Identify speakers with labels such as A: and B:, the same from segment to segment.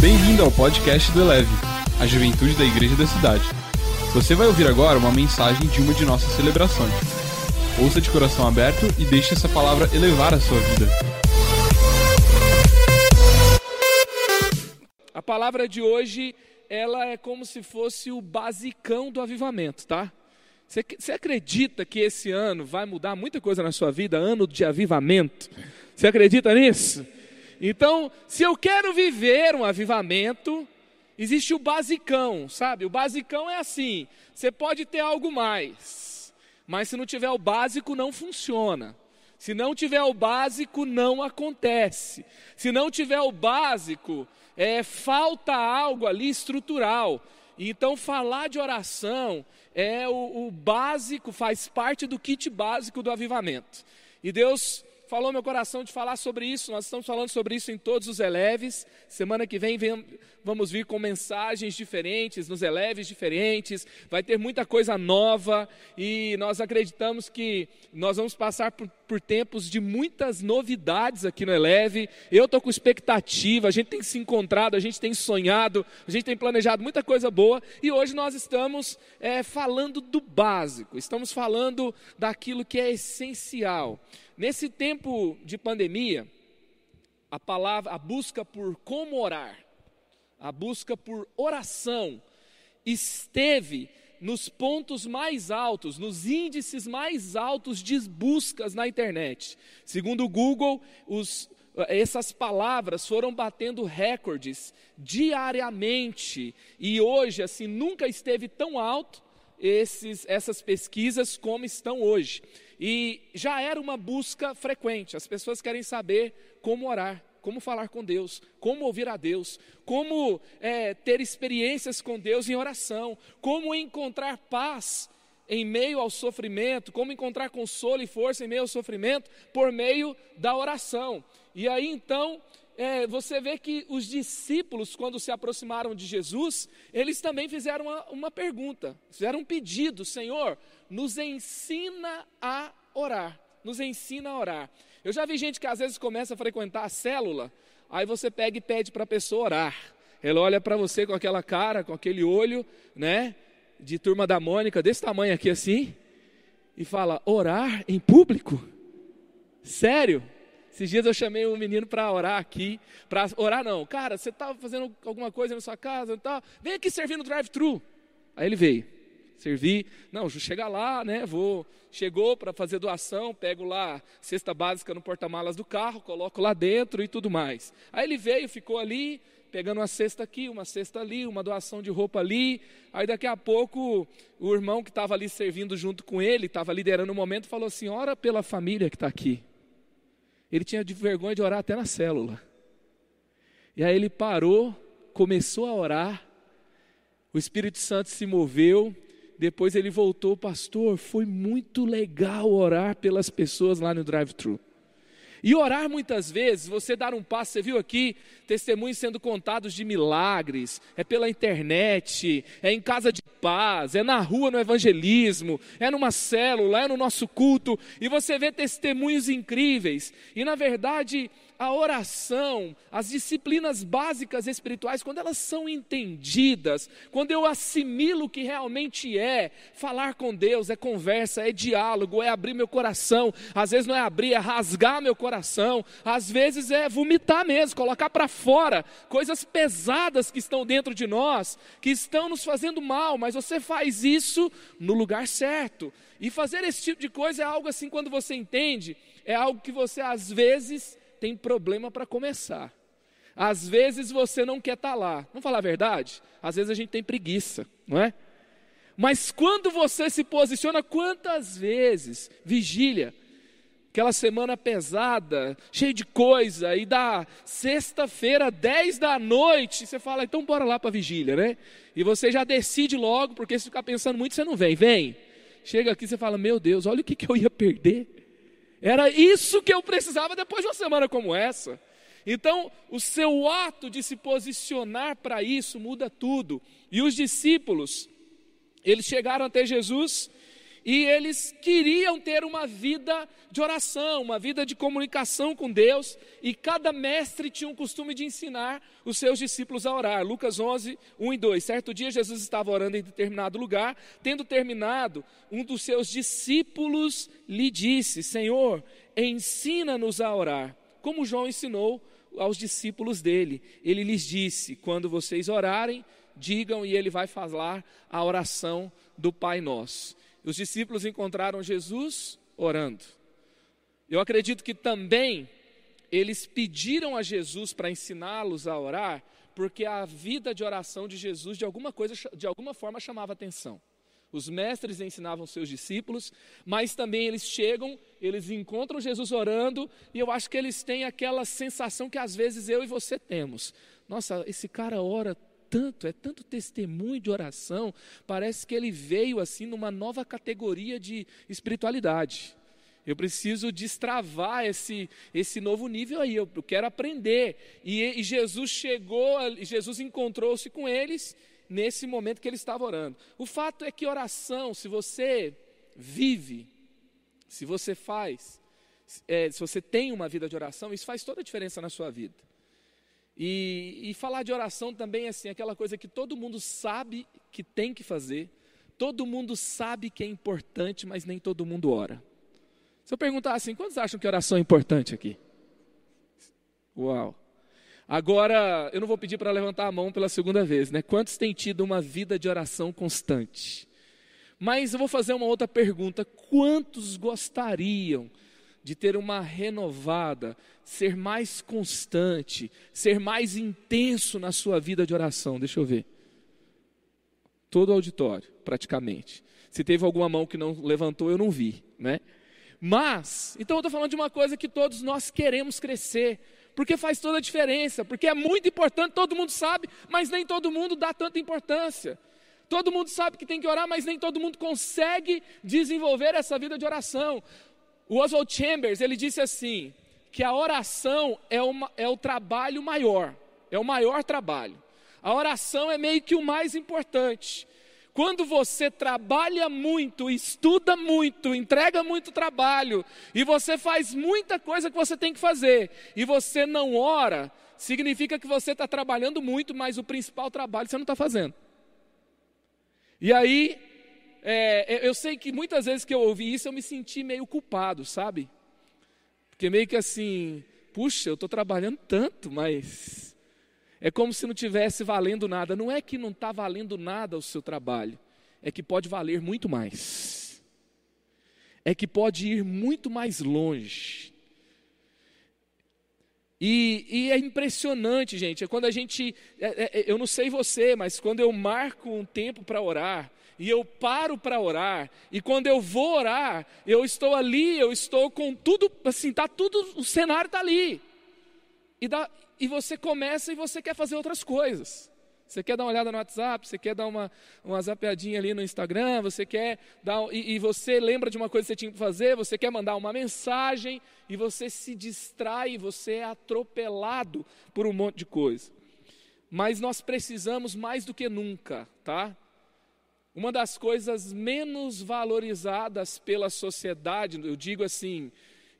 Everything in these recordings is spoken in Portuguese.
A: Bem-vindo ao podcast do Eleve, a juventude da igreja da cidade. Você vai ouvir agora uma mensagem de uma de nossas celebrações. Ouça de coração aberto e deixe essa palavra elevar a sua vida.
B: A palavra de hoje, ela é como se fosse o basicão do avivamento, tá? Você, você acredita que esse ano vai mudar muita coisa na sua vida, ano de avivamento? Você acredita nisso? Então, se eu quero viver um avivamento, existe o basicão, sabe? O basicão é assim: você pode ter algo mais, mas se não tiver o básico, não funciona. Se não tiver o básico, não acontece. Se não tiver o básico, é, falta algo ali estrutural. Então, falar de oração é o, o básico, faz parte do kit básico do avivamento. E Deus falou meu coração de falar sobre isso. Nós estamos falando sobre isso em todos os eleves. Semana que vem, vem vamos vir com mensagens diferentes, nos eleves diferentes. Vai ter muita coisa nova e nós acreditamos que nós vamos passar por, por tempos de muitas novidades aqui no Eleve. Eu estou com expectativa, a gente tem se encontrado, a gente tem sonhado, a gente tem planejado muita coisa boa e hoje nós estamos é, falando do básico, estamos falando daquilo que é essencial. Nesse tempo de pandemia, a palavra, a busca por como orar, a busca por oração esteve nos pontos mais altos, nos índices mais altos de buscas na internet. Segundo o Google, os, essas palavras foram batendo recordes diariamente e hoje assim nunca esteve tão alto esses, essas pesquisas como estão hoje. E já era uma busca frequente, as pessoas querem saber como orar, como falar com Deus, como ouvir a Deus, como é, ter experiências com Deus em oração, como encontrar paz em meio ao sofrimento, como encontrar consolo e força em meio ao sofrimento por meio da oração. E aí então é, você vê que os discípulos, quando se aproximaram de Jesus, eles também fizeram uma, uma pergunta, fizeram um pedido: Senhor, nos ensina a orar, nos ensina a orar. Eu já vi gente que às vezes começa a frequentar a célula, aí você pega e pede para a pessoa orar. Ela olha para você com aquela cara, com aquele olho, né, de turma da Mônica, desse tamanho aqui assim, e fala: orar em público? Sério? Esses dias eu chamei um menino para orar aqui, para orar não, cara, você está fazendo alguma coisa na sua casa, tá? vem aqui servir no drive-thru. Aí ele veio, servir, não, chega lá, né, vou, chegou para fazer doação, pego lá cesta básica no porta-malas do carro, coloco lá dentro e tudo mais. Aí ele veio, ficou ali, pegando uma cesta aqui, uma cesta ali, uma doação de roupa ali. Aí daqui a pouco o irmão que estava ali servindo junto com ele, estava liderando o momento, falou assim: ora pela família que está aqui. Ele tinha de vergonha de orar até na célula. E aí ele parou, começou a orar, o Espírito Santo se moveu, depois ele voltou, pastor, foi muito legal orar pelas pessoas lá no drive-thru. E orar muitas vezes, você dar um passo, você viu aqui testemunhos sendo contados de milagres, é pela internet, é em casa de paz, é na rua no evangelismo, é numa célula, é no nosso culto, e você vê testemunhos incríveis. E na verdade, a oração, as disciplinas básicas espirituais, quando elas são entendidas, quando eu assimilo o que realmente é falar com Deus, é conversa, é diálogo, é abrir meu coração, às vezes não é abrir, é rasgar meu coração, às vezes é vomitar mesmo, colocar para fora coisas pesadas que estão dentro de nós, que estão nos fazendo mal, mas você faz isso no lugar certo. E fazer esse tipo de coisa é algo assim, quando você entende, é algo que você às vezes tem problema para começar. Às vezes você não quer estar tá lá. Vamos falar a verdade? Às vezes a gente tem preguiça, não é? Mas quando você se posiciona, quantas vezes, vigília, aquela semana pesada, cheia de coisa, e da sexta-feira, 10 da noite, você fala, então bora lá para vigília, né? E você já decide logo, porque se ficar pensando muito, você não vem, vem. Chega aqui, você fala, meu Deus, olha o que, que eu ia perder. Era isso que eu precisava depois de uma semana como essa. Então, o seu ato de se posicionar para isso muda tudo. E os discípulos, eles chegaram até Jesus e eles queriam ter uma vida de oração, uma vida de comunicação com Deus, e cada mestre tinha um costume de ensinar os seus discípulos a orar. Lucas 11, 1 e 2. Certo dia Jesus estava orando em determinado lugar, tendo terminado, um dos seus discípulos lhe disse: Senhor, ensina-nos a orar, como João ensinou aos discípulos dele. Ele lhes disse: Quando vocês orarem, digam, e ele vai falar a oração do Pai Nosso. Os discípulos encontraram Jesus orando. Eu acredito que também eles pediram a Jesus para ensiná-los a orar, porque a vida de oração de Jesus de alguma coisa, de alguma forma chamava atenção. Os mestres ensinavam seus discípulos, mas também eles chegam, eles encontram Jesus orando, e eu acho que eles têm aquela sensação que às vezes eu e você temos. Nossa, esse cara ora tanto, é tanto testemunho de oração, parece que ele veio assim numa nova categoria de espiritualidade. Eu preciso destravar esse, esse novo nível aí, eu quero aprender. E, e Jesus chegou, Jesus encontrou-se com eles nesse momento que ele estava orando. O fato é que oração, se você vive, se você faz, é, se você tem uma vida de oração, isso faz toda a diferença na sua vida. E, e falar de oração também é assim, aquela coisa que todo mundo sabe que tem que fazer, todo mundo sabe que é importante, mas nem todo mundo ora. Se eu perguntar assim, quantos acham que oração é importante aqui? Uau! Agora, eu não vou pedir para levantar a mão pela segunda vez, né? Quantos têm tido uma vida de oração constante? Mas eu vou fazer uma outra pergunta: quantos gostariam de ter uma renovada, ser mais constante, ser mais intenso na sua vida de oração. Deixa eu ver. Todo o auditório, praticamente. Se teve alguma mão que não levantou, eu não vi, né? Mas, então eu estou falando de uma coisa que todos nós queremos crescer, porque faz toda a diferença, porque é muito importante, todo mundo sabe, mas nem todo mundo dá tanta importância. Todo mundo sabe que tem que orar, mas nem todo mundo consegue desenvolver essa vida de oração. O Oswald Chambers, ele disse assim, que a oração é, uma, é o trabalho maior, é o maior trabalho. A oração é meio que o mais importante. Quando você trabalha muito, estuda muito, entrega muito trabalho, e você faz muita coisa que você tem que fazer, e você não ora, significa que você está trabalhando muito, mas o principal trabalho você não está fazendo. E aí, é, eu sei que muitas vezes que eu ouvi isso, eu me senti meio culpado, sabe? Porque meio que assim, puxa, eu estou trabalhando tanto, mas é como se não tivesse valendo nada. Não é que não está valendo nada o seu trabalho, é que pode valer muito mais. É que pode ir muito mais longe. E, e, é impressionante, gente. É quando a gente. É, é, eu não sei você, mas quando eu marco um tempo para orar, e eu paro para orar, e quando eu vou orar, eu estou ali, eu estou com tudo, assim, tá tudo, o cenário está ali. E, dá, e você começa e você quer fazer outras coisas. Você quer dar uma olhada no WhatsApp, você quer dar uma, uma zapeadinha ali no Instagram, você quer dar. E, e você lembra de uma coisa que você tinha que fazer, você quer mandar uma mensagem, e você se distrai, você é atropelado por um monte de coisa. Mas nós precisamos mais do que nunca, tá? Uma das coisas menos valorizadas pela sociedade, eu digo assim,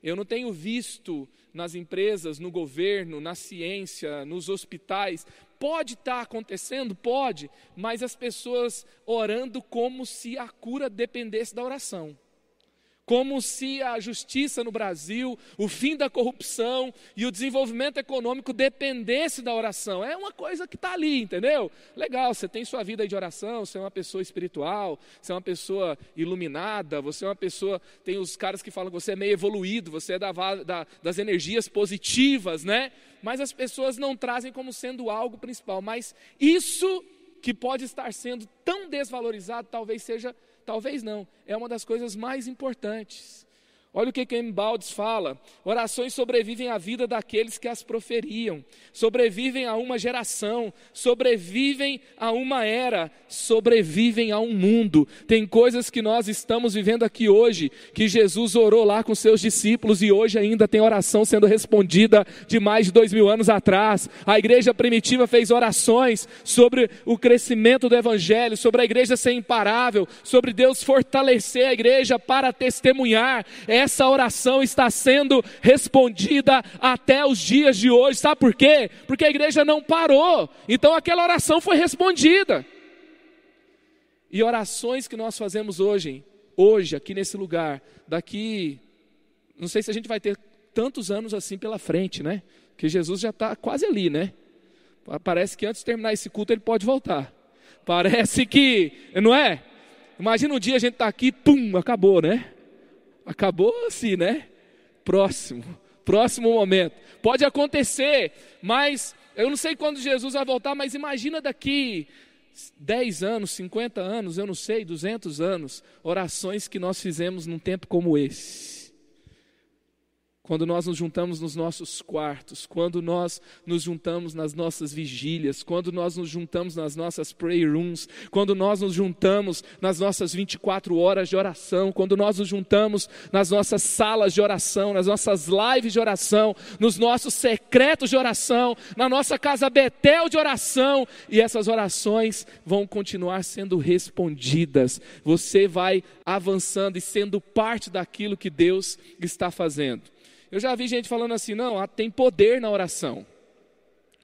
B: eu não tenho visto nas empresas, no governo, na ciência, nos hospitais. Pode estar tá acontecendo? Pode, mas as pessoas orando como se a cura dependesse da oração como se a justiça no Brasil, o fim da corrupção e o desenvolvimento econômico dependesse da oração. É uma coisa que está ali, entendeu? Legal, você tem sua vida de oração, você é uma pessoa espiritual, você é uma pessoa iluminada, você é uma pessoa. Tem os caras que falam que você é meio evoluído, você é da, da, das energias positivas, né? Mas as pessoas não trazem como sendo algo principal. Mas isso que pode estar sendo tão desvalorizado, talvez seja Talvez não, é uma das coisas mais importantes. Olha o que Ken Baldes fala: orações sobrevivem à vida daqueles que as proferiam, sobrevivem a uma geração, sobrevivem a uma era, sobrevivem a um mundo. Tem coisas que nós estamos vivendo aqui hoje, que Jesus orou lá com seus discípulos e hoje ainda tem oração sendo respondida de mais de dois mil anos atrás. A igreja primitiva fez orações sobre o crescimento do evangelho, sobre a igreja ser imparável, sobre Deus fortalecer a igreja para testemunhar. É essa oração está sendo respondida até os dias de hoje. Sabe por quê? Porque a igreja não parou. Então aquela oração foi respondida. E orações que nós fazemos hoje, hoje, aqui nesse lugar, daqui, não sei se a gente vai ter tantos anos assim pela frente, né? Que Jesus já está quase ali, né? Parece que antes de terminar esse culto ele pode voltar. Parece que, não é? Imagina um dia a gente está aqui, pum, acabou, né? Acabou assim, né? Próximo, próximo momento. Pode acontecer, mas eu não sei quando Jesus vai voltar, mas imagina daqui 10 anos, 50 anos, eu não sei, 200 anos, orações que nós fizemos num tempo como esse quando nós nos juntamos nos nossos quartos, quando nós nos juntamos nas nossas vigílias, quando nós nos juntamos nas nossas prayer rooms, quando nós nos juntamos nas nossas 24 horas de oração, quando nós nos juntamos nas nossas salas de oração, nas nossas lives de oração, nos nossos secretos de oração, na nossa casa Betel de oração, e essas orações vão continuar sendo respondidas. Você vai avançando e sendo parte daquilo que Deus está fazendo. Eu já vi gente falando assim, não, tem poder na oração.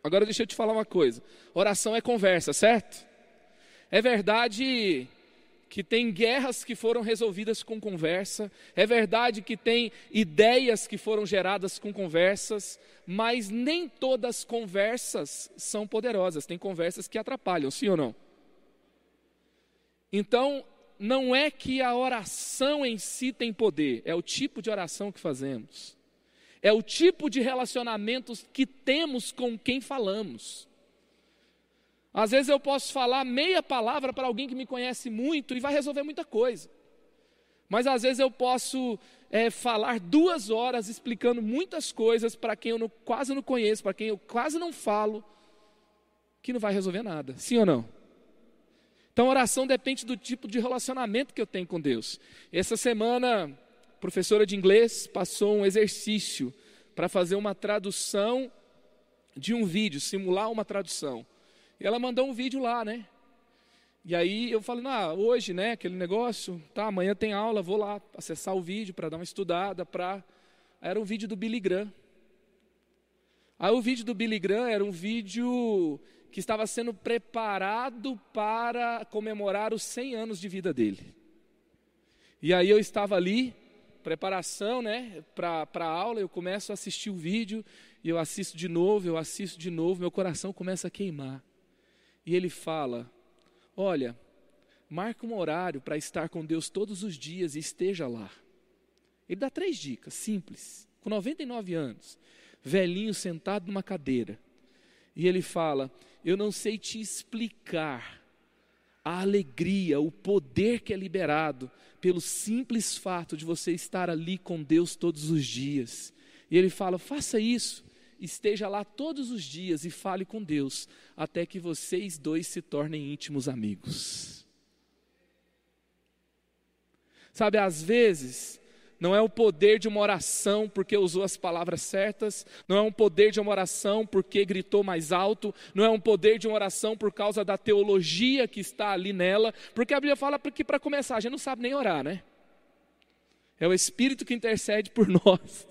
B: Agora deixa eu te falar uma coisa: oração é conversa, certo? É verdade que tem guerras que foram resolvidas com conversa, é verdade que tem ideias que foram geradas com conversas, mas nem todas conversas são poderosas, tem conversas que atrapalham, sim ou não? Então, não é que a oração em si tem poder, é o tipo de oração que fazemos é o tipo de relacionamentos que temos com quem falamos. Às vezes eu posso falar meia palavra para alguém que me conhece muito e vai resolver muita coisa. Mas às vezes eu posso é, falar duas horas explicando muitas coisas para quem eu não, quase não conheço, para quem eu quase não falo, que não vai resolver nada. Sim ou não? Então, oração depende do tipo de relacionamento que eu tenho com Deus. Essa semana, professora de inglês passou um exercício para fazer uma tradução de um vídeo, simular uma tradução. E ela mandou um vídeo lá, né? E aí eu falei, ah, hoje, né, aquele negócio, tá, amanhã tem aula, vou lá acessar o vídeo para dar uma estudada, para era um vídeo do Billy Graham. Aí o vídeo do Billy Graham era um vídeo que estava sendo preparado para comemorar os 100 anos de vida dele. E aí eu estava ali preparação né, para a aula, eu começo a assistir o vídeo, e eu assisto de novo, eu assisto de novo, meu coração começa a queimar. E ele fala: Olha, marca um horário para estar com Deus todos os dias e esteja lá. Ele dá três dicas, simples, com 99 anos, velhinho sentado numa cadeira. E ele fala: Eu não sei te explicar a alegria, o poder que é liberado pelo simples fato de você estar ali com Deus todos os dias. E ele fala: faça isso, esteja lá todos os dias e fale com Deus, até que vocês dois se tornem íntimos amigos. Sabe, às vezes, não é o poder de uma oração porque usou as palavras certas, não é um poder de uma oração porque gritou mais alto, não é um poder de uma oração por causa da teologia que está ali nela, porque a Bíblia fala que para começar a gente não sabe nem orar, né? É o Espírito que intercede por nós.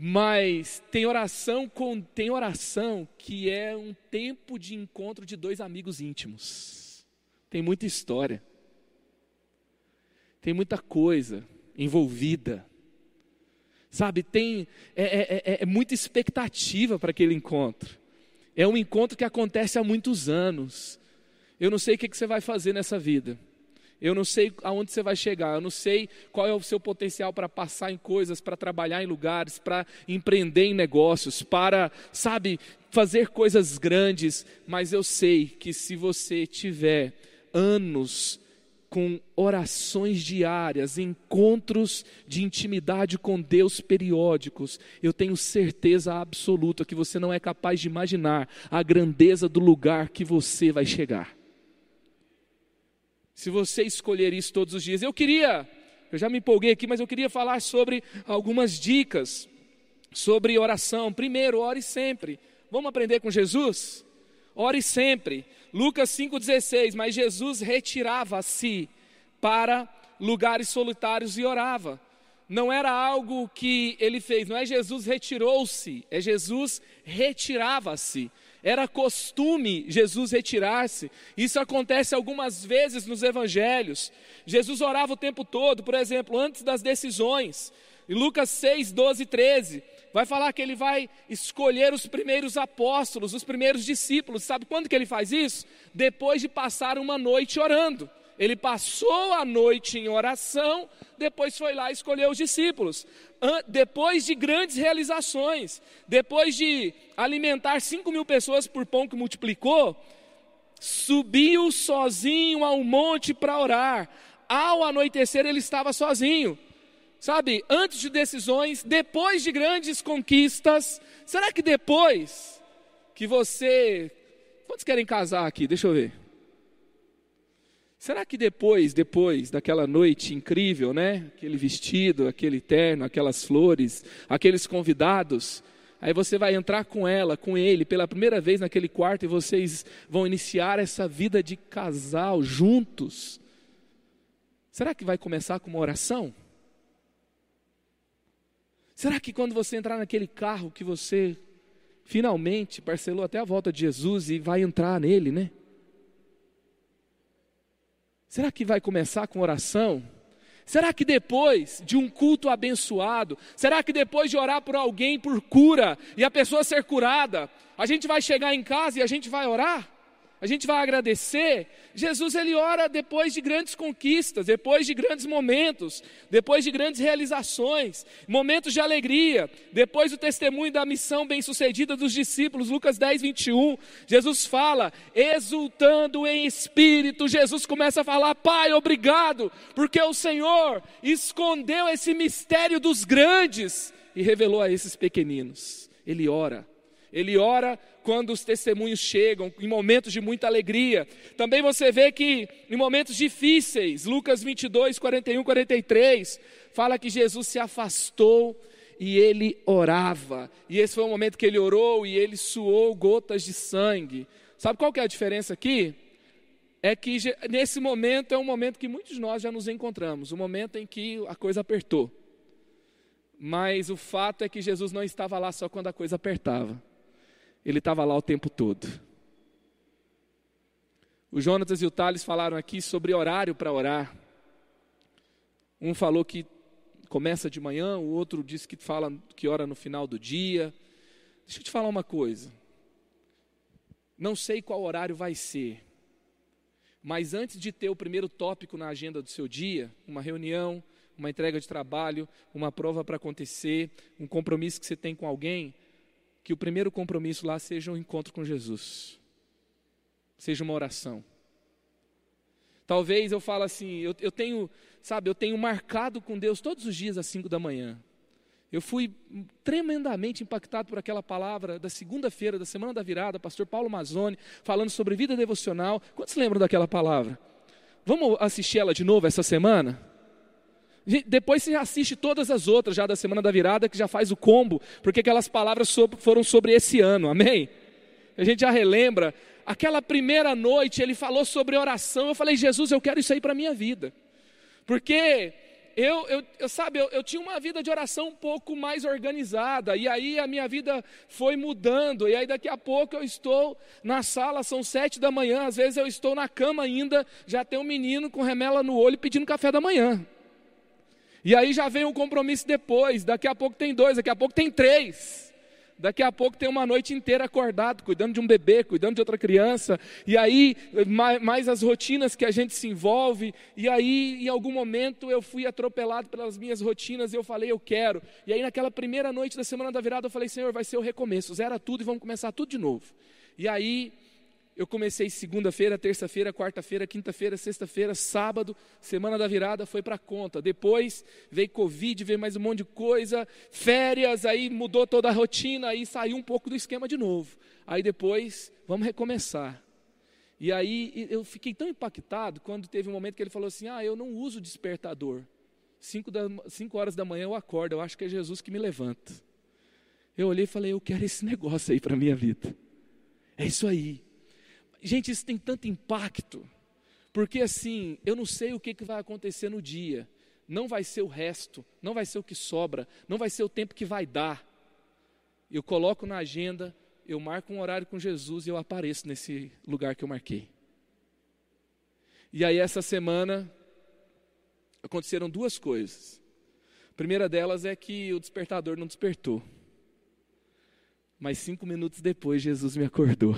B: Mas tem oração com, tem oração que é um tempo de encontro de dois amigos íntimos. Tem muita história. Tem muita coisa envolvida. Sabe, tem é, é, é, é muita expectativa para aquele encontro. É um encontro que acontece há muitos anos. Eu não sei o que, que você vai fazer nessa vida. Eu não sei aonde você vai chegar, eu não sei qual é o seu potencial para passar em coisas, para trabalhar em lugares, para empreender em negócios, para, sabe, fazer coisas grandes, mas eu sei que se você tiver anos com orações diárias, encontros de intimidade com Deus periódicos, eu tenho certeza absoluta que você não é capaz de imaginar a grandeza do lugar que você vai chegar. Se você escolher isso todos os dias, eu queria, eu já me empolguei aqui, mas eu queria falar sobre algumas dicas sobre oração. Primeiro, ore sempre. Vamos aprender com Jesus? Ore sempre. Lucas 5,16. Mas Jesus retirava-se para lugares solitários e orava. Não era algo que ele fez, não é Jesus retirou-se, é Jesus retirava-se. Era costume Jesus retirar-se. Isso acontece algumas vezes nos evangelhos. Jesus orava o tempo todo, por exemplo, antes das decisões. Lucas 6, 12 e 13 vai falar que ele vai escolher os primeiros apóstolos, os primeiros discípulos. Sabe quando que ele faz isso? Depois de passar uma noite orando. Ele passou a noite em oração, depois foi lá escolher os discípulos. Depois de grandes realizações, depois de alimentar cinco mil pessoas por pão que multiplicou, subiu sozinho ao monte para orar. Ao anoitecer, ele estava sozinho sabe, antes de decisões, depois de grandes conquistas. Será que depois que você. Quantos querem casar aqui? Deixa eu ver. Será que depois, depois daquela noite incrível, né? Aquele vestido, aquele terno, aquelas flores, aqueles convidados, aí você vai entrar com ela, com ele, pela primeira vez naquele quarto e vocês vão iniciar essa vida de casal juntos. Será que vai começar com uma oração? Será que quando você entrar naquele carro que você finalmente parcelou até a volta de Jesus e vai entrar nele, né? Será que vai começar com oração? Será que depois de um culto abençoado, será que depois de orar por alguém por cura e a pessoa ser curada, a gente vai chegar em casa e a gente vai orar? A gente vai agradecer. Jesus ele ora depois de grandes conquistas, depois de grandes momentos, depois de grandes realizações, momentos de alegria, depois do testemunho da missão bem-sucedida dos discípulos, Lucas 10, 21. Jesus fala, exultando em espírito, Jesus começa a falar: Pai, obrigado, porque o Senhor escondeu esse mistério dos grandes e revelou a esses pequeninos. Ele ora. Ele ora quando os testemunhos chegam, em momentos de muita alegria. Também você vê que em momentos difíceis, Lucas 22, 41, 43, fala que Jesus se afastou e ele orava. E esse foi o momento que ele orou e ele suou gotas de sangue. Sabe qual que é a diferença aqui? É que nesse momento é um momento que muitos de nós já nos encontramos, o um momento em que a coisa apertou. Mas o fato é que Jesus não estava lá só quando a coisa apertava ele estava lá o tempo todo. O Jonatas e o Thales falaram aqui sobre horário para orar. Um falou que começa de manhã, o outro disse que fala que ora no final do dia. Deixa eu te falar uma coisa. Não sei qual horário vai ser, mas antes de ter o primeiro tópico na agenda do seu dia, uma reunião, uma entrega de trabalho, uma prova para acontecer, um compromisso que você tem com alguém, que o primeiro compromisso lá seja um encontro com Jesus, seja uma oração. Talvez eu fale assim, eu, eu tenho, sabe, eu tenho marcado com Deus todos os dias às cinco da manhã. Eu fui tremendamente impactado por aquela palavra da segunda-feira, da semana da virada, pastor Paulo Mazzoni, falando sobre vida devocional. Quantos lembram daquela palavra? Vamos assistir ela de novo essa semana? Depois você assiste todas as outras já da semana da virada, que já faz o combo, porque aquelas palavras foram sobre esse ano, amém? A gente já relembra. Aquela primeira noite ele falou sobre oração. Eu falei, Jesus, eu quero isso aí para a minha vida. Porque eu, eu, eu sabe, eu, eu, tinha uma vida de oração um pouco mais organizada, e aí a minha vida foi mudando, e aí daqui a pouco eu estou na sala, são sete da manhã, às vezes eu estou na cama ainda, já tem um menino com remela no olho pedindo café da manhã. E aí já vem um compromisso depois, daqui a pouco tem dois, daqui a pouco tem três. Daqui a pouco tem uma noite inteira acordado, cuidando de um bebê, cuidando de outra criança, e aí mais as rotinas que a gente se envolve, e aí em algum momento eu fui atropelado pelas minhas rotinas e eu falei, eu quero. E aí naquela primeira noite da semana da virada eu falei, Senhor, vai ser o recomeço, zera tudo e vamos começar tudo de novo. E aí eu comecei segunda-feira, terça-feira, quarta-feira, quinta-feira, sexta-feira, sábado, semana da virada foi para conta. Depois veio Covid, veio mais um monte de coisa, férias, aí mudou toda a rotina, aí saiu um pouco do esquema de novo. Aí depois, vamos recomeçar. E aí eu fiquei tão impactado quando teve um momento que ele falou assim: Ah, eu não uso despertador. Cinco, da, cinco horas da manhã eu acordo, eu acho que é Jesus que me levanta. Eu olhei e falei: Eu quero esse negócio aí para minha vida. É isso aí. Gente, isso tem tanto impacto, porque assim, eu não sei o que, que vai acontecer no dia, não vai ser o resto, não vai ser o que sobra, não vai ser o tempo que vai dar. Eu coloco na agenda, eu marco um horário com Jesus e eu apareço nesse lugar que eu marquei. E aí, essa semana, aconteceram duas coisas. A primeira delas é que o despertador não despertou. Mas cinco minutos depois, Jesus me acordou.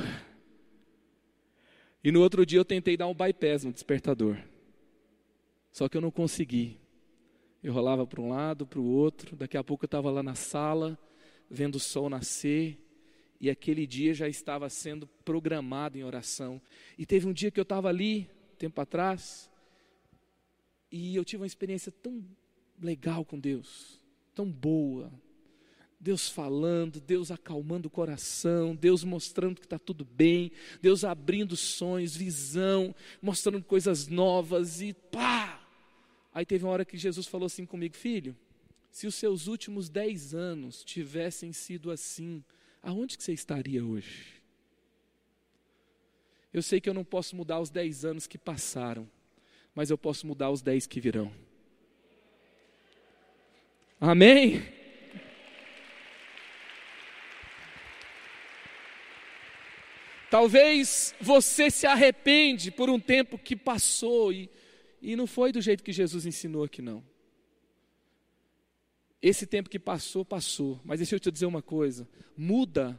B: E no outro dia eu tentei dar um bypass no despertador. Só que eu não consegui. Eu rolava para um lado, para o outro. Daqui a pouco eu estava lá na sala, vendo o sol nascer. E aquele dia já estava sendo programado em oração. E teve um dia que eu estava ali, tempo atrás, e eu tive uma experiência tão legal com Deus, tão boa, Deus falando, Deus acalmando o coração, Deus mostrando que está tudo bem, Deus abrindo sonhos, visão, mostrando coisas novas e pá! Aí teve uma hora que Jesus falou assim comigo, filho, se os seus últimos dez anos tivessem sido assim, aonde que você estaria hoje? Eu sei que eu não posso mudar os dez anos que passaram, mas eu posso mudar os dez que virão. Amém? Talvez você se arrepende por um tempo que passou e, e não foi do jeito que Jesus ensinou aqui, não. Esse tempo que passou, passou. Mas deixa eu te dizer uma coisa: muda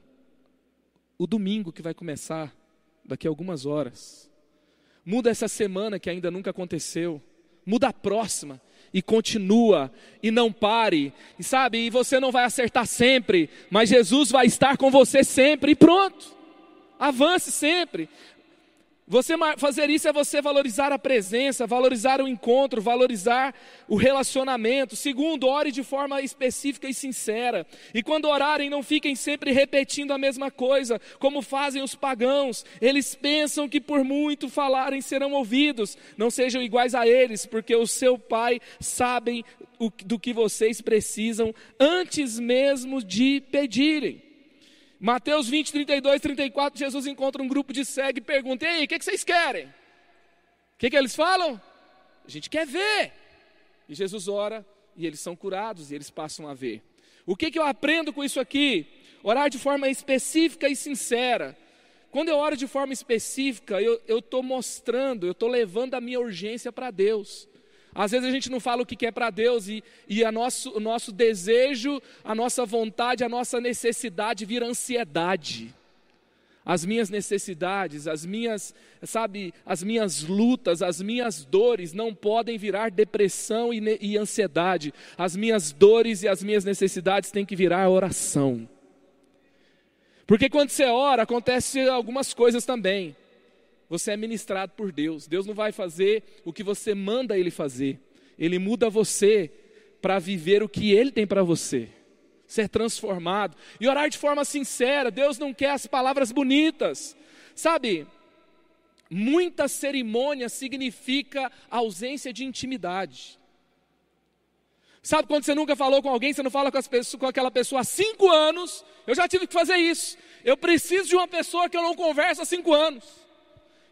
B: o domingo que vai começar daqui a algumas horas. Muda essa semana que ainda nunca aconteceu. Muda a próxima e continua e não pare. E sabe, e você não vai acertar sempre, mas Jesus vai estar com você sempre e pronto. Avance sempre. Você fazer isso é você valorizar a presença, valorizar o encontro, valorizar o relacionamento. Segundo, ore de forma específica e sincera. E quando orarem, não fiquem sempre repetindo a mesma coisa, como fazem os pagãos. Eles pensam que por muito falarem serão ouvidos. Não sejam iguais a eles, porque o seu Pai sabe do que vocês precisam antes mesmo de pedirem. Mateus 20, 32, 34, Jesus encontra um grupo de cegos e pergunta: E aí, o que, que, vocês querem? O que, que eles falam? A gente quer ver. E Jesus ora e eles são curados e eles passam a ver. O que, que eu aprendo com isso aqui? Orar de forma específica e sincera. Quando eu oro de forma específica, eu estou mostrando, eu estou levando a minha urgência para Deus. Às vezes a gente não fala o que quer para Deus e, e a nosso, o nosso desejo, a nossa vontade, a nossa necessidade vira ansiedade. As minhas necessidades, as minhas, sabe, as minhas lutas, as minhas dores não podem virar depressão e, e ansiedade. As minhas dores e as minhas necessidades têm que virar oração. Porque quando você ora, acontece algumas coisas também você é ministrado por Deus. Deus não vai fazer o que você manda Ele fazer. Ele muda você para viver o que Ele tem para você. Ser transformado. E orar de forma sincera. Deus não quer as palavras bonitas. Sabe, muita cerimônia significa ausência de intimidade. Sabe quando você nunca falou com alguém, você não fala com, pessoas, com, aquela pessoa há cinco anos? Eu já tive que fazer isso. Eu preciso de uma pessoa que eu não converso há cinco anos.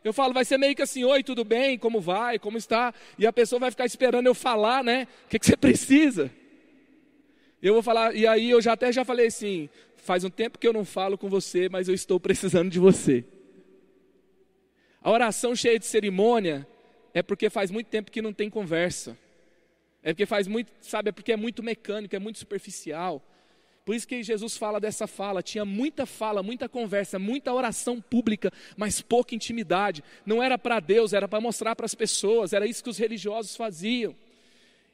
B: Eu falo, vai ser meio que assim, oi, tudo bem? Como vai? Como está? E a pessoa vai ficar esperando eu falar, né? O que, que você precisa? Eu vou falar, e aí eu já até já falei assim, faz um tempo que eu não falo com você, mas eu estou precisando de você. A oração cheia de cerimônia é porque faz muito tempo que não tem conversa. É porque faz muito, sabe, é porque é muito mecânico, é muito superficial. Por isso que Jesus fala dessa fala, tinha muita fala, muita conversa, muita oração pública, mas pouca intimidade. Não era para Deus, era para mostrar para as pessoas, era isso que os religiosos faziam.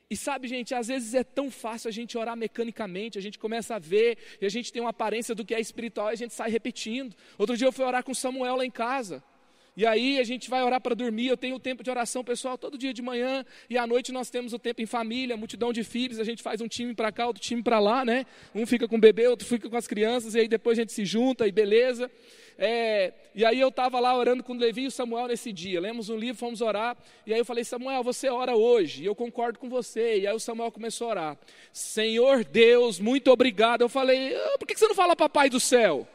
B: E sabe, gente, às vezes é tão fácil a gente orar mecanicamente, a gente começa a ver e a gente tem uma aparência do que é espiritual e a gente sai repetindo. Outro dia eu fui orar com Samuel lá em casa. E aí a gente vai orar para dormir. Eu tenho o tempo de oração pessoal todo dia de manhã. E à noite nós temos o tempo em família, multidão de filhos. A gente faz um time para cá, outro time para lá, né? Um fica com o bebê, outro fica com as crianças. E aí depois a gente se junta e beleza. É, e aí eu estava lá orando com o Levi e o Samuel nesse dia. Lemos um livro, fomos orar. E aí eu falei, Samuel, você ora hoje. E eu concordo com você. E aí o Samuel começou a orar. Senhor Deus, muito obrigado. Eu falei, ah, por que você não fala papai do céu?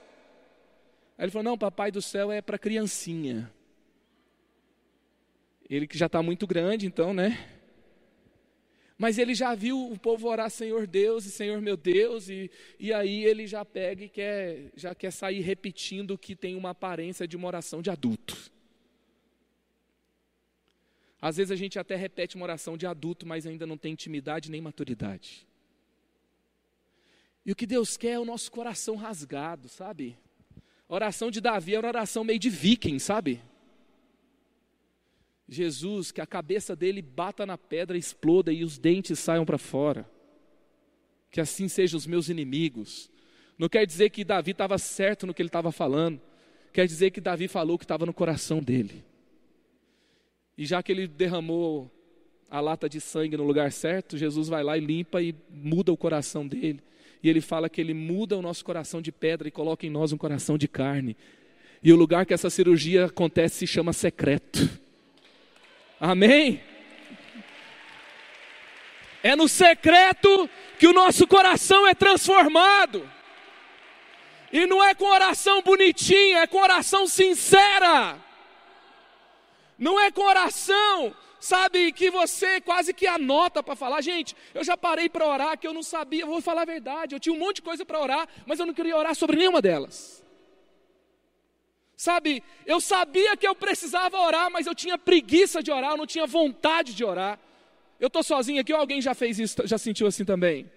B: Aí ele falou: Não, papai do céu é para criancinha. Ele que já está muito grande, então, né? Mas ele já viu o povo orar Senhor Deus e Senhor meu Deus, e, e aí ele já pega e quer, já quer sair repetindo que tem uma aparência de uma oração de adulto. Às vezes a gente até repete uma oração de adulto, mas ainda não tem intimidade nem maturidade. E o que Deus quer é o nosso coração rasgado, sabe? A oração de Davi era uma oração meio de viking, sabe? Jesus, que a cabeça dele bata na pedra, exploda e os dentes saiam para fora. Que assim sejam os meus inimigos. Não quer dizer que Davi estava certo no que ele estava falando. Quer dizer que Davi falou o que estava no coração dele. E já que ele derramou a lata de sangue no lugar certo, Jesus vai lá e limpa e muda o coração dele. E ele fala que ele muda o nosso coração de pedra e coloca em nós um coração de carne. E o lugar que essa cirurgia acontece se chama secreto. Amém? É no secreto que o nosso coração é transformado. E não é com oração bonitinha, é com oração sincera. Não é com oração sabe, que você quase que anota para falar. Gente, eu já parei para orar que eu não sabia, vou falar a verdade. Eu tinha um monte de coisa para orar, mas eu não queria orar sobre nenhuma delas. Sabe, eu sabia que eu precisava orar, mas eu tinha preguiça de orar, eu não tinha vontade de orar. Eu estou sozinho aqui ou alguém já fez isso, já sentiu assim também?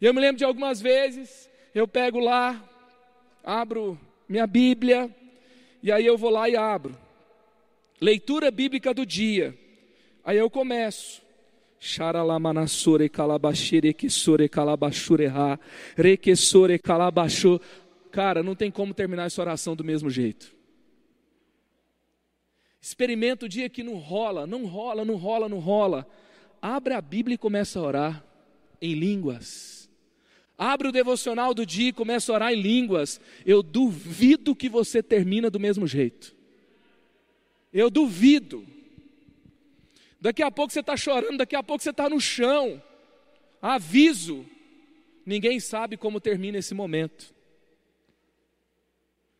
B: E eu me lembro de algumas vezes, eu pego lá, abro minha Bíblia, e aí eu vou lá e abro. Leitura bíblica do dia. Aí eu começo. Xaralamanasore calabashire sore calabashureha, requesore calabashu. Cara, não tem como terminar essa oração do mesmo jeito. Experimenta o dia que não rola, não rola, não rola, não rola. Abre a Bíblia e começa a orar em línguas. Abre o devocional do dia e começa a orar em línguas. Eu duvido que você termina do mesmo jeito. Eu duvido. Daqui a pouco você está chorando, daqui a pouco você está no chão. Aviso: ninguém sabe como termina esse momento.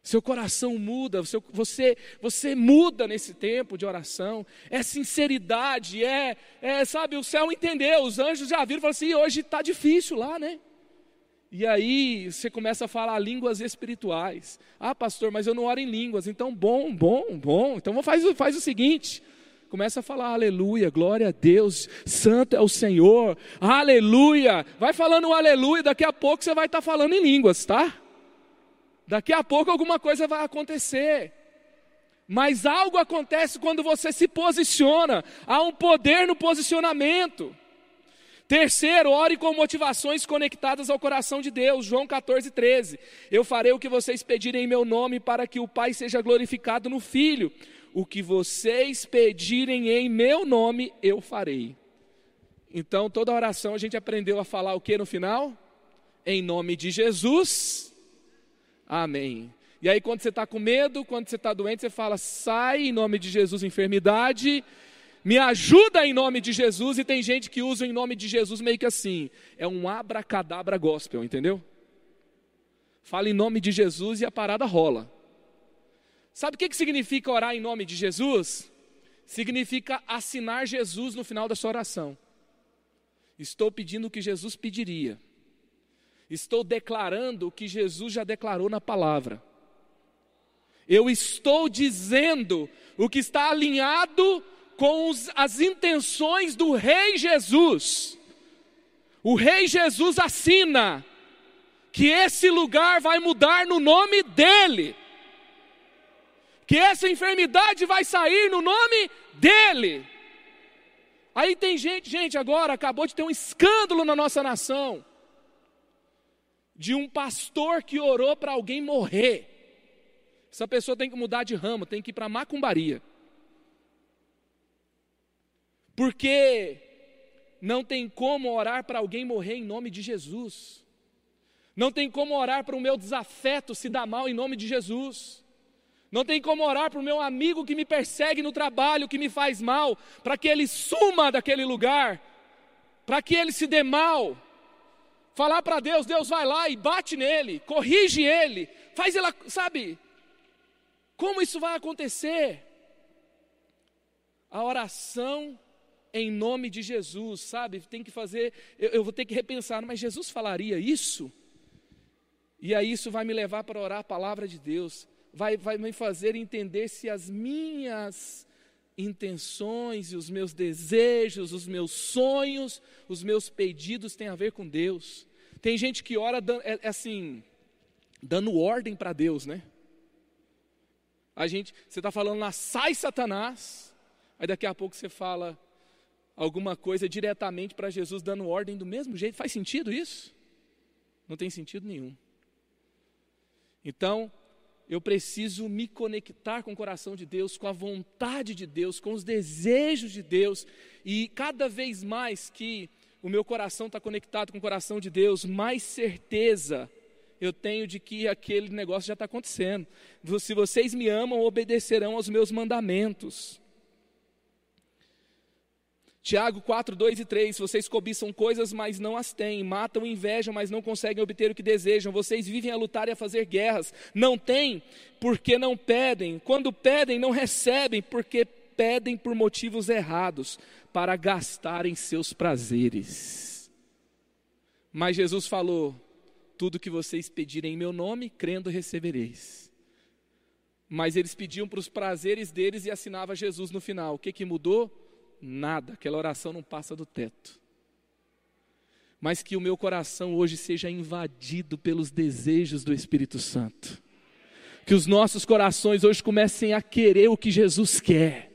B: Seu coração muda, você, você muda nesse tempo de oração. É sinceridade, é, é, sabe, o céu entendeu, os anjos já viram e falaram assim: hoje está difícil lá, né? E aí você começa a falar línguas espirituais. Ah, pastor, mas eu não oro em línguas. Então, bom, bom, bom. Então faz, faz o seguinte: Começa a falar aleluia, glória a Deus, santo é o Senhor, aleluia. Vai falando aleluia, daqui a pouco você vai estar falando em línguas, tá? Daqui a pouco alguma coisa vai acontecer. Mas algo acontece quando você se posiciona, há um poder no posicionamento. Terceiro, ore com motivações conectadas ao coração de Deus. João 14, 13. Eu farei o que vocês pedirem em meu nome para que o Pai seja glorificado no Filho o que vocês pedirem em meu nome, eu farei. Então, toda oração a gente aprendeu a falar o que no final? Em nome de Jesus. Amém. E aí, quando você está com medo, quando você está doente, você fala: sai em nome de Jesus, enfermidade. Me ajuda em nome de Jesus. E tem gente que usa em nome de Jesus meio que assim: é um abracadabra gospel, entendeu? Fala em nome de Jesus e a parada rola. Sabe o que significa orar em nome de Jesus? Significa assinar Jesus no final da sua oração. Estou pedindo o que Jesus pediria. Estou declarando o que Jesus já declarou na palavra. Eu estou dizendo o que está alinhado com os, as intenções do Rei Jesus. O Rei Jesus assina que esse lugar vai mudar no nome dEle que essa enfermidade vai sair no nome dEle. Aí tem gente, gente, agora acabou de ter um escândalo na nossa nação de um pastor que orou para alguém morrer. Essa pessoa tem que mudar de ramo, tem que ir para macumbaria. Porque não tem como orar para alguém morrer em nome de Jesus. Não tem como orar para o meu desafeto se dar mal em nome de Jesus. Não tem como orar para o meu amigo que me persegue no trabalho, que me faz mal, para que ele suma daquele lugar, para que ele se dê mal. Falar para Deus, Deus vai lá e bate nele, corrige ele, faz ele, sabe? Como isso vai acontecer? A oração em nome de Jesus, sabe? Tem que fazer, eu, eu vou ter que repensar, mas Jesus falaria isso? E aí isso vai me levar para orar a palavra de Deus, vai, vai me fazer entender se as minhas intenções e os meus desejos, os meus sonhos, os meus pedidos têm a ver com Deus. Tem gente que ora é, é assim, dando ordem para Deus, né? A gente, você está falando lá, sai Satanás, aí daqui a pouco você fala, alguma coisa diretamente para Jesus dando ordem do mesmo jeito. Faz sentido isso? Não tem sentido nenhum. Então, eu preciso me conectar com o coração de Deus, com a vontade de Deus, com os desejos de Deus, e cada vez mais que o meu coração está conectado com o coração de Deus, mais certeza eu tenho de que aquele negócio já está acontecendo. Se vocês me amam, obedecerão aos meus mandamentos. Tiago 4, 2 e 3: Vocês cobiçam coisas, mas não as têm, matam e invejam, mas não conseguem obter o que desejam. Vocês vivem a lutar e a fazer guerras. Não têm, porque não pedem. Quando pedem, não recebem, porque pedem por motivos errados, para gastarem seus prazeres. Mas Jesus falou: Tudo que vocês pedirem em meu nome, crendo, recebereis. Mas eles pediam para os prazeres deles e assinava Jesus no final. O que, que mudou? Nada, aquela oração não passa do teto. Mas que o meu coração hoje seja invadido pelos desejos do Espírito Santo. Que os nossos corações hoje comecem a querer o que Jesus quer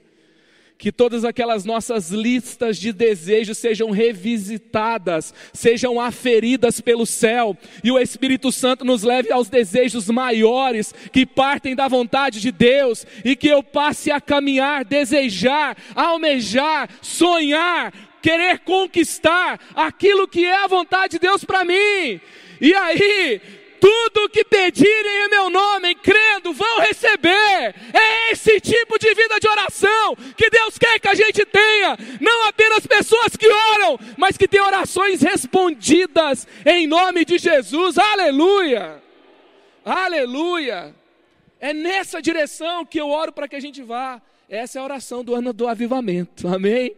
B: que todas aquelas nossas listas de desejos sejam revisitadas, sejam aferidas pelo céu, e o Espírito Santo nos leve aos desejos maiores que partem da vontade de Deus, e que eu passe a caminhar, desejar, almejar, sonhar, querer conquistar aquilo que é a vontade de Deus para mim. E aí, tudo que pedirem em meu nome, crendo, vão receber. É esse tipo de vida de oração que Deus quer que a gente tenha. Não apenas pessoas que oram, mas que têm orações respondidas em nome de Jesus. Aleluia! Aleluia! É nessa direção que eu oro para que a gente vá. Essa é a oração do ano do avivamento. Amém?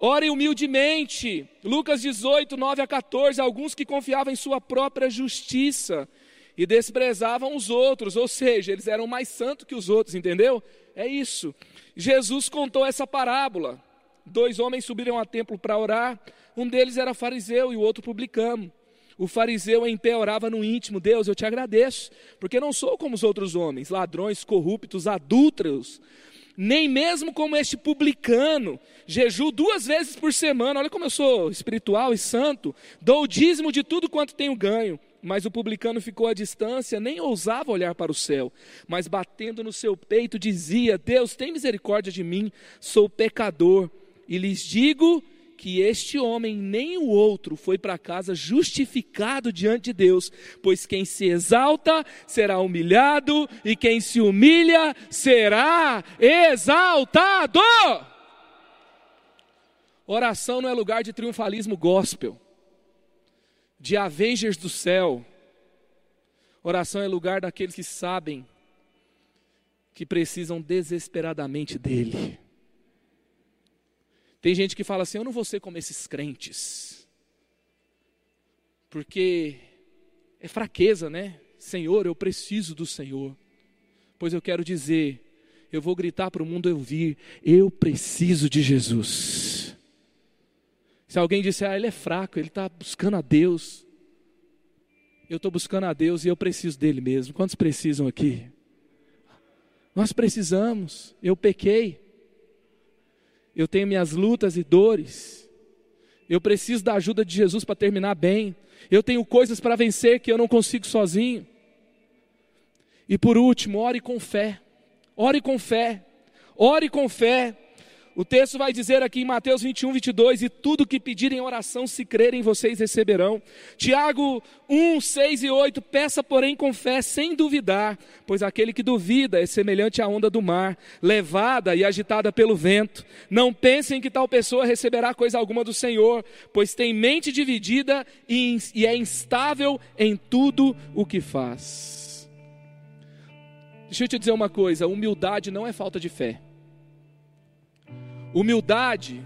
B: Orem humildemente. Lucas 18, 9 a 14. Alguns que confiavam em sua própria justiça e desprezavam os outros, ou seja, eles eram mais santos que os outros, entendeu? É isso. Jesus contou essa parábola. Dois homens subiram ao templo para orar. Um deles era fariseu e o outro publicano. O fariseu em pé orava no íntimo: Deus, eu te agradeço, porque não sou como os outros homens, ladrões, corruptos, adúlteros nem mesmo como este publicano, jejuo duas vezes por semana. Olha como eu sou espiritual e santo, dou o dízimo de tudo quanto tenho ganho. Mas o publicano ficou à distância, nem ousava olhar para o céu, mas batendo no seu peito dizia: Deus, tem misericórdia de mim, sou pecador. E lhes digo que este homem nem o outro foi para casa justificado diante de Deus, pois quem se exalta será humilhado e quem se humilha será exaltado. Oração não é lugar de triunfalismo gospel, de Avengers do céu. Oração é lugar daqueles que sabem que precisam desesperadamente dEle. Tem gente que fala assim: eu não vou ser como esses crentes, porque é fraqueza, né? Senhor, eu preciso do Senhor. Pois eu quero dizer, eu vou gritar para o mundo ouvir: eu preciso de Jesus. Se alguém disser, ah, ele é fraco, ele está buscando a Deus. Eu estou buscando a Deus e eu preciso dele mesmo. Quantos precisam aqui? Nós precisamos. Eu pequei. Eu tenho minhas lutas e dores. Eu preciso da ajuda de Jesus para terminar bem. Eu tenho coisas para vencer que eu não consigo sozinho. E por último, ore com fé. Ore com fé. Ore com fé. O texto vai dizer aqui em Mateus 21, 22: E tudo que pedirem em oração, se crerem, vocês receberão. Tiago 1, 6 e 8: Peça, porém, com fé, sem duvidar, pois aquele que duvida é semelhante à onda do mar, levada e agitada pelo vento. Não pensem que tal pessoa receberá coisa alguma do Senhor, pois tem mente dividida e é instável em tudo o que faz. Deixa eu te dizer uma coisa: humildade não é falta de fé. Humildade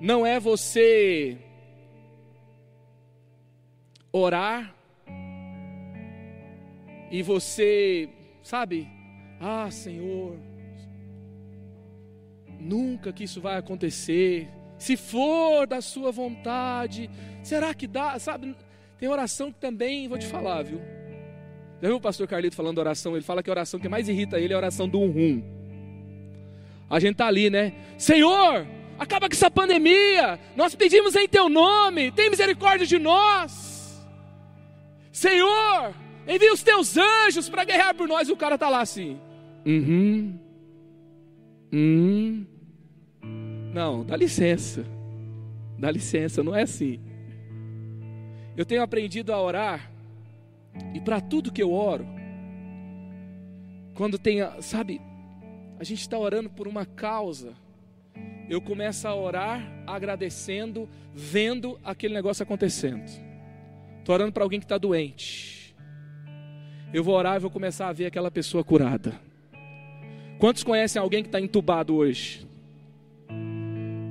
B: não é você orar e você, sabe, ah, Senhor, nunca que isso vai acontecer. Se for da sua vontade, será que dá? Sabe, tem oração que também, vou te falar, viu? Já viu o pastor Carlito falando oração? Ele fala que a oração que mais irrita ele é a oração do um rum. A gente está ali, né? Senhor, acaba com essa pandemia. Nós pedimos em teu nome. Tem misericórdia de nós. Senhor, envia os teus anjos para guerrear por nós. E o cara está lá assim. Uhum. Uhum. Não, dá licença. Dá licença, não é assim. Eu tenho aprendido a orar. E para tudo que eu oro, quando tem, sabe, a gente está orando por uma causa, eu começo a orar agradecendo, vendo aquele negócio acontecendo. Estou orando para alguém que está doente. Eu vou orar e vou começar a ver aquela pessoa curada. Quantos conhecem alguém que está entubado hoje?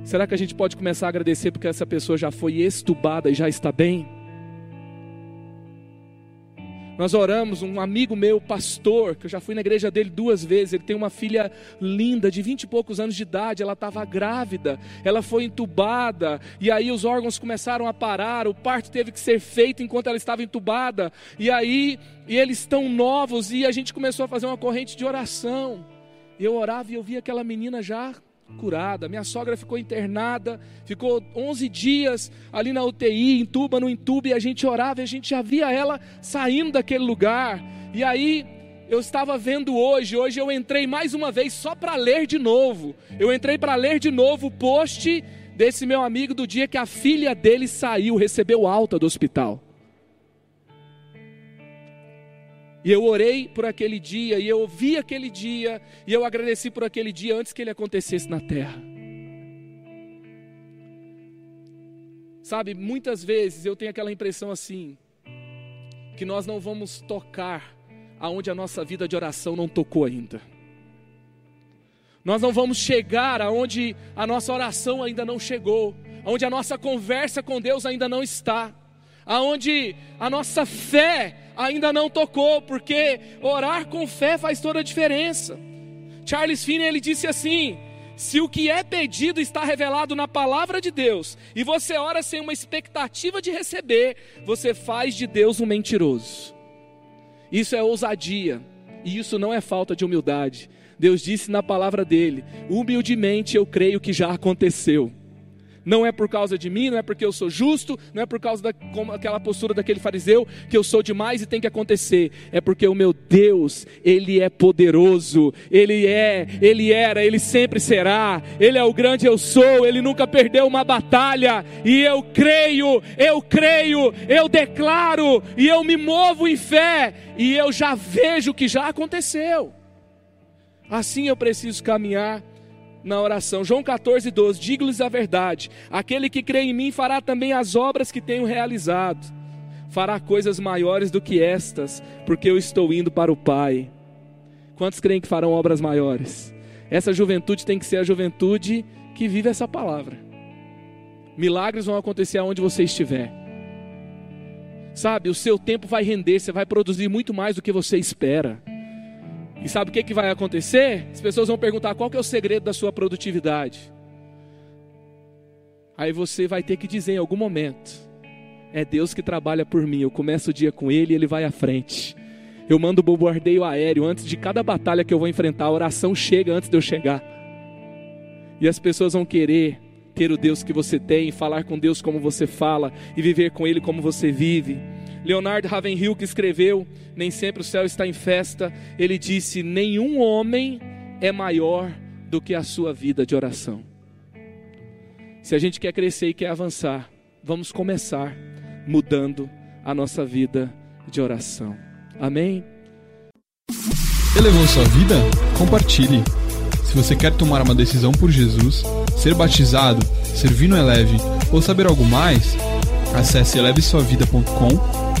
B: Será que a gente pode começar a agradecer porque essa pessoa já foi estubada e já está bem? Nós oramos, um amigo meu, pastor, que eu já fui na igreja dele duas vezes, ele tem uma filha linda, de vinte e poucos anos de idade, ela estava grávida, ela foi entubada, e aí os órgãos começaram a parar, o parto teve que ser feito enquanto ela estava entubada, e aí e eles estão novos, e a gente começou a fazer uma corrente de oração. Eu orava e eu via aquela menina já curada. Minha sogra ficou internada, ficou 11 dias ali na UTI, entuba, no entube, e a gente orava e a gente já via ela saindo daquele lugar. E aí eu estava vendo hoje, hoje eu entrei mais uma vez só para ler de novo. Eu entrei para ler de novo o post desse meu amigo do dia que a filha dele saiu, recebeu alta do hospital. E eu orei por aquele dia, e eu ouvi aquele dia, e eu agradeci por aquele dia antes que ele acontecesse na terra. Sabe, muitas vezes eu tenho aquela impressão assim, que nós não vamos tocar aonde a nossa vida de oração não tocou ainda. Nós não vamos chegar aonde a nossa oração ainda não chegou, aonde a nossa conversa com Deus ainda não está, aonde a nossa fé ainda não tocou, porque orar com fé faz toda a diferença. Charles Finney ele disse assim: se o que é pedido está revelado na palavra de Deus e você ora sem uma expectativa de receber, você faz de Deus um mentiroso. Isso é ousadia e isso não é falta de humildade. Deus disse na palavra dele: humildemente eu creio que já aconteceu. Não é por causa de mim, não é porque eu sou justo, não é por causa daquela postura daquele fariseu que eu sou demais e tem que acontecer. É porque o meu Deus, ele é poderoso, ele é, ele era, ele sempre será. Ele é o grande eu sou, ele nunca perdeu uma batalha e eu creio, eu creio, eu declaro e eu me movo em fé e eu já vejo que já aconteceu. Assim eu preciso caminhar na oração. João 14, 12: Digo-lhes a verdade: aquele que crê em mim fará também as obras que tenho realizado, fará coisas maiores do que estas, porque eu estou indo para o Pai. Quantos creem que farão obras maiores? Essa juventude tem que ser a juventude que vive essa palavra. Milagres vão acontecer aonde você estiver. Sabe, o seu tempo vai render, você vai produzir muito mais do que você espera. E sabe o que, que vai acontecer? As pessoas vão perguntar qual que é o segredo da sua produtividade. Aí você vai ter que dizer em algum momento: é Deus que trabalha por mim. Eu começo o dia com Ele e Ele vai à frente. Eu mando bombardeio aéreo antes de cada batalha que eu vou enfrentar. A oração chega antes de eu chegar. E as pessoas vão querer ter o Deus que você tem, falar com Deus como você fala e viver com Ele como você vive. Leonardo Ravenhill, que escreveu Nem Sempre o Céu Está em Festa, ele disse: Nenhum homem é maior do que a sua vida de oração. Se a gente quer crescer e quer avançar, vamos começar mudando a nossa vida de oração. Amém?
A: Elevou sua vida? Compartilhe. Se você quer tomar uma decisão por Jesus, ser batizado, servir no Eleve ou saber algo mais, acesse elevesuavida.com